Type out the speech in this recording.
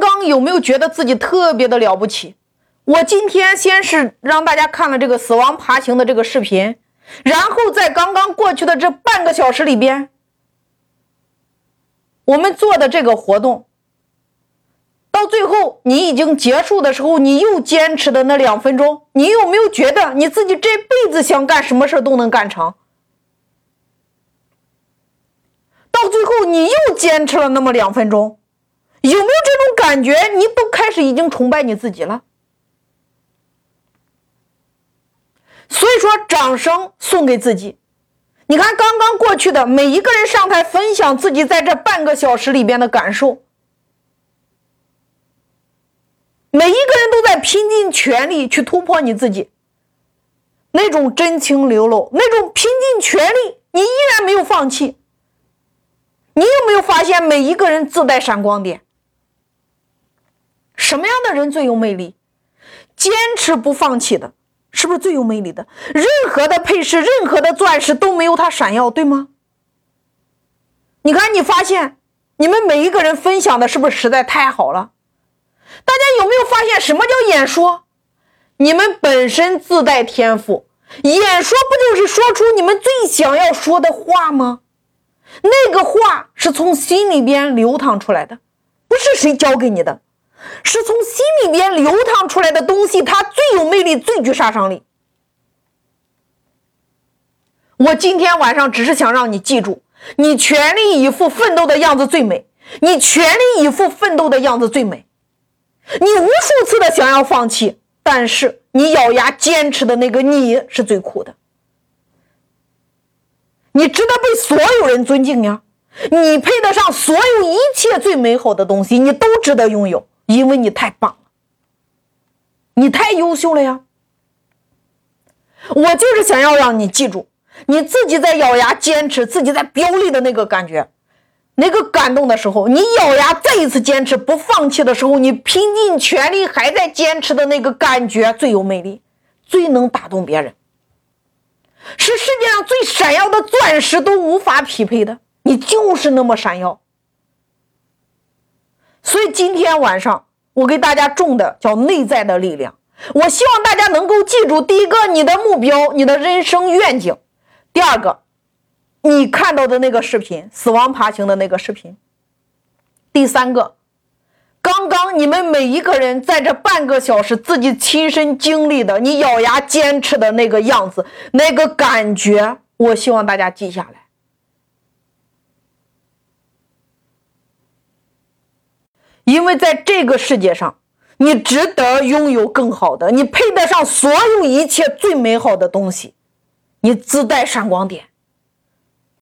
刚刚有没有觉得自己特别的了不起？我今天先是让大家看了这个死亡爬行的这个视频，然后在刚刚过去的这半个小时里边，我们做的这个活动，到最后你已经结束的时候，你又坚持的那两分钟，你有没有觉得你自己这辈子想干什么事都能干成？到最后你又坚持了那么两分钟，有没有这种感觉？你都开始已经崇拜你自己了。所以说，掌声送给自己。你看，刚刚过去的每一个人上台分享自己在这半个小时里边的感受，每一个人都在拼尽全力去突破你自己，那种真情流露，那种拼尽全力，你依然没有放弃。你有没有发现，每一个人自带闪光点？什么样的人最有魅力？坚持不放弃的。是不是最有魅力的？任何的配饰，任何的钻石都没有它闪耀，对吗？你看，你发现你们每一个人分享的是不是实在太好了？大家有没有发现什么叫演说？你们本身自带天赋，演说不就是说出你们最想要说的话吗？那个话是从心里边流淌出来的，不是谁教给你的。是从心里边流淌出来的东西，它最有魅力，最具杀伤力。我今天晚上只是想让你记住，你全力以赴奋斗的样子最美，你全力以赴奋斗的样子最美。你无数次的想要放弃，但是你咬牙坚持的那个你是最酷的，你值得被所有人尊敬呀！你配得上所有一切最美好的东西，你都值得拥有。因为你太棒了，你太优秀了呀！我就是想要让你记住，你自己在咬牙坚持，自己在飙泪的那个感觉，那个感动的时候，你咬牙再一次坚持不放弃的时候，你拼尽全力还在坚持的那个感觉最有魅力，最能打动别人，是世界上最闪耀的钻石都无法匹配的，你就是那么闪耀。所以今天晚上我给大家种的叫内在的力量。我希望大家能够记住：第一个，你的目标，你的人生愿景；第二个，你看到的那个视频，死亡爬行的那个视频；第三个，刚刚你们每一个人在这半个小时自己亲身经历的，你咬牙坚持的那个样子，那个感觉，我希望大家记下来。因为在这个世界上，你值得拥有更好的，你配得上所有一切最美好的东西，你自带闪光点。